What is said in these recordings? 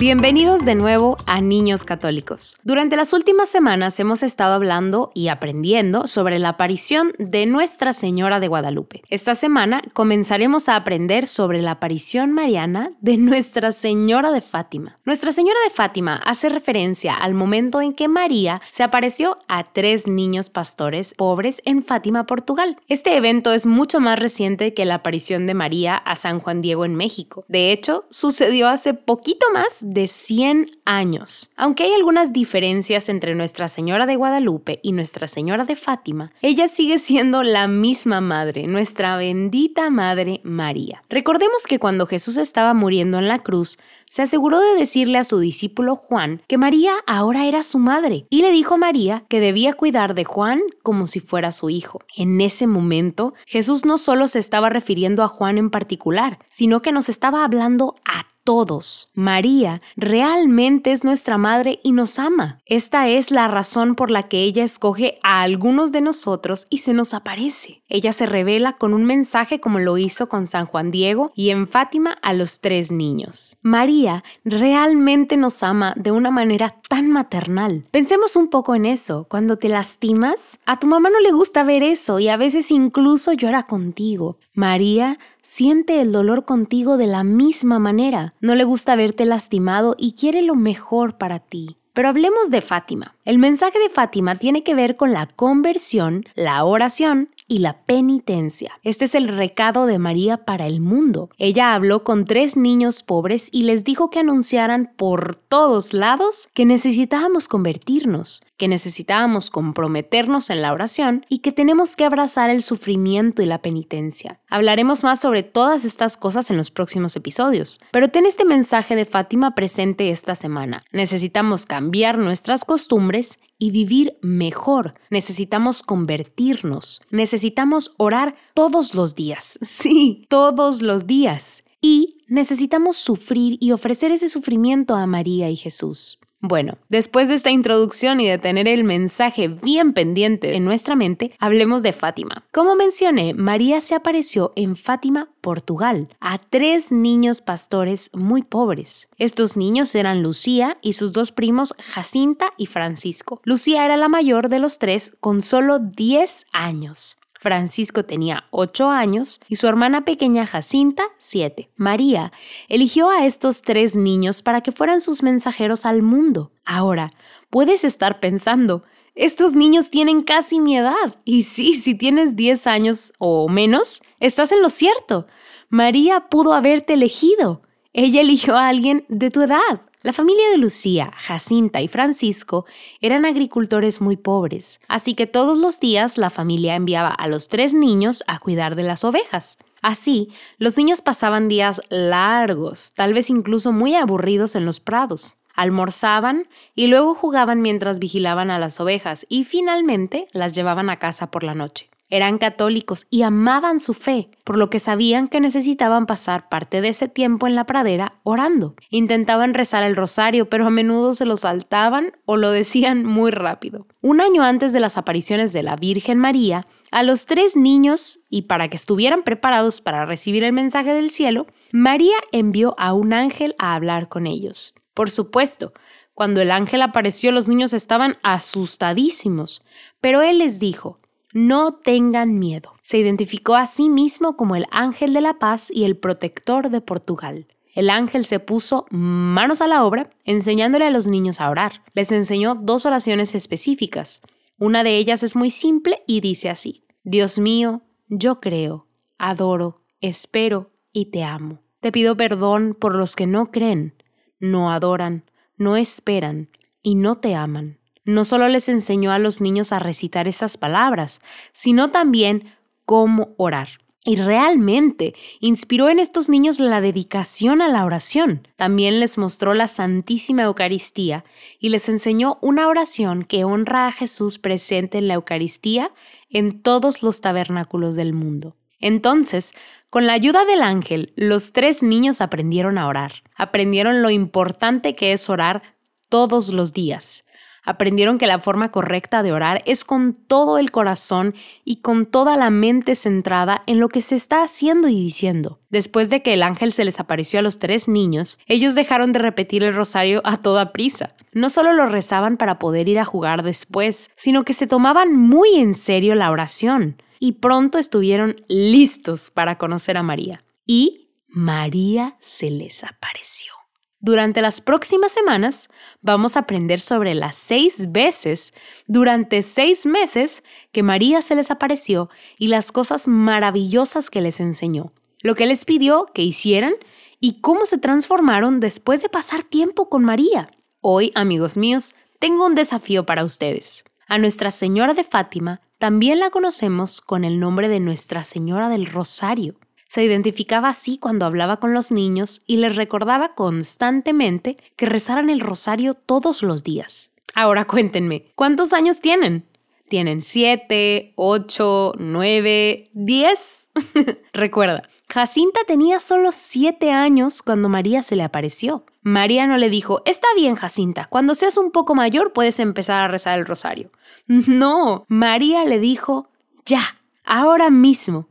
Bienvenidos de nuevo a Niños Católicos. Durante las últimas semanas hemos estado hablando y aprendiendo sobre la aparición de Nuestra Señora de Guadalupe. Esta semana comenzaremos a aprender sobre la aparición mariana de Nuestra Señora de Fátima. Nuestra Señora de Fátima hace referencia al momento en que María se apareció a tres niños pastores pobres en Fátima, Portugal. Este evento es mucho más reciente que la aparición de María a San Juan Diego en México. De hecho, sucedió hace poquito más de 100 años. Aunque hay algunas diferencias entre Nuestra Señora de Guadalupe y Nuestra Señora de Fátima, ella sigue siendo la misma madre, nuestra bendita Madre María. Recordemos que cuando Jesús estaba muriendo en la cruz, se aseguró de decirle a su discípulo Juan que María ahora era su madre y le dijo a María que debía cuidar de Juan como si fuera su hijo. En ese momento, Jesús no solo se estaba refiriendo a Juan en particular, sino que nos estaba hablando a todos. María realmente es nuestra madre y nos ama. Esta es la razón por la que ella escoge a algunos de nosotros y se nos aparece. Ella se revela con un mensaje como lo hizo con San Juan Diego y en Fátima a los tres niños. María realmente nos ama de una manera tan maternal. Pensemos un poco en eso. Cuando te lastimas, a tu mamá no le gusta ver eso y a veces incluso llora contigo. María siente el dolor contigo de la misma manera. No le gusta verte lastimado y quiere lo mejor para ti. Pero hablemos de Fátima. El mensaje de Fátima tiene que ver con la conversión, la oración y la penitencia. Este es el recado de María para el mundo. Ella habló con tres niños pobres y les dijo que anunciaran por todos lados que necesitábamos convertirnos, que necesitábamos comprometernos en la oración y que tenemos que abrazar el sufrimiento y la penitencia. Hablaremos más sobre todas estas cosas en los próximos episodios, pero ten este mensaje de Fátima presente esta semana. Necesitamos cambiar nuestras costumbres y vivir mejor. Necesitamos convertirnos. Necesitamos orar todos los días. Sí, todos los días. Y necesitamos sufrir y ofrecer ese sufrimiento a María y Jesús. Bueno, después de esta introducción y de tener el mensaje bien pendiente en nuestra mente, hablemos de Fátima. Como mencioné, María se apareció en Fátima, Portugal, a tres niños pastores muy pobres. Estos niños eran Lucía y sus dos primos Jacinta y Francisco. Lucía era la mayor de los tres con solo 10 años. Francisco tenía 8 años y su hermana pequeña Jacinta 7. María eligió a estos tres niños para que fueran sus mensajeros al mundo. Ahora, puedes estar pensando, estos niños tienen casi mi edad. Y sí, si tienes 10 años o menos, estás en lo cierto. María pudo haberte elegido. Ella eligió a alguien de tu edad. La familia de Lucía, Jacinta y Francisco eran agricultores muy pobres, así que todos los días la familia enviaba a los tres niños a cuidar de las ovejas. Así, los niños pasaban días largos, tal vez incluso muy aburridos en los prados. Almorzaban y luego jugaban mientras vigilaban a las ovejas y finalmente las llevaban a casa por la noche. Eran católicos y amaban su fe, por lo que sabían que necesitaban pasar parte de ese tiempo en la pradera orando. Intentaban rezar el rosario, pero a menudo se lo saltaban o lo decían muy rápido. Un año antes de las apariciones de la Virgen María, a los tres niños, y para que estuvieran preparados para recibir el mensaje del cielo, María envió a un ángel a hablar con ellos. Por supuesto, cuando el ángel apareció los niños estaban asustadísimos, pero él les dijo, no tengan miedo. Se identificó a sí mismo como el ángel de la paz y el protector de Portugal. El ángel se puso manos a la obra enseñándole a los niños a orar. Les enseñó dos oraciones específicas. Una de ellas es muy simple y dice así, Dios mío, yo creo, adoro, espero y te amo. Te pido perdón por los que no creen, no adoran, no esperan y no te aman no solo les enseñó a los niños a recitar esas palabras, sino también cómo orar. Y realmente inspiró en estos niños la dedicación a la oración. También les mostró la Santísima Eucaristía y les enseñó una oración que honra a Jesús presente en la Eucaristía en todos los tabernáculos del mundo. Entonces, con la ayuda del ángel, los tres niños aprendieron a orar. Aprendieron lo importante que es orar todos los días. Aprendieron que la forma correcta de orar es con todo el corazón y con toda la mente centrada en lo que se está haciendo y diciendo. Después de que el ángel se les apareció a los tres niños, ellos dejaron de repetir el rosario a toda prisa. No solo lo rezaban para poder ir a jugar después, sino que se tomaban muy en serio la oración y pronto estuvieron listos para conocer a María. Y María se les apareció. Durante las próximas semanas vamos a aprender sobre las seis veces durante seis meses que María se les apareció y las cosas maravillosas que les enseñó, lo que les pidió que hicieran y cómo se transformaron después de pasar tiempo con María. Hoy, amigos míos, tengo un desafío para ustedes. A Nuestra Señora de Fátima también la conocemos con el nombre de Nuestra Señora del Rosario. Se identificaba así cuando hablaba con los niños y les recordaba constantemente que rezaran el rosario todos los días. Ahora cuéntenme, ¿cuántos años tienen? ¿Tienen siete, ocho, nueve, diez? Recuerda, Jacinta tenía solo siete años cuando María se le apareció. María no le dijo, está bien Jacinta, cuando seas un poco mayor puedes empezar a rezar el rosario. No, María le dijo, ya, ahora mismo,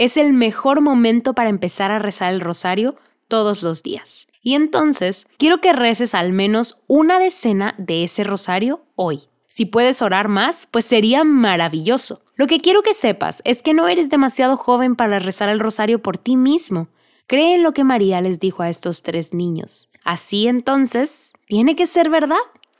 es el mejor momento para empezar a rezar el rosario todos los días. Y entonces, quiero que reces al menos una decena de ese rosario hoy. Si puedes orar más, pues sería maravilloso. Lo que quiero que sepas es que no eres demasiado joven para rezar el rosario por ti mismo. Cree en lo que María les dijo a estos tres niños. Así entonces, tiene que ser verdad.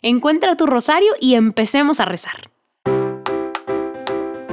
Encuentra tu rosario y empecemos a rezar.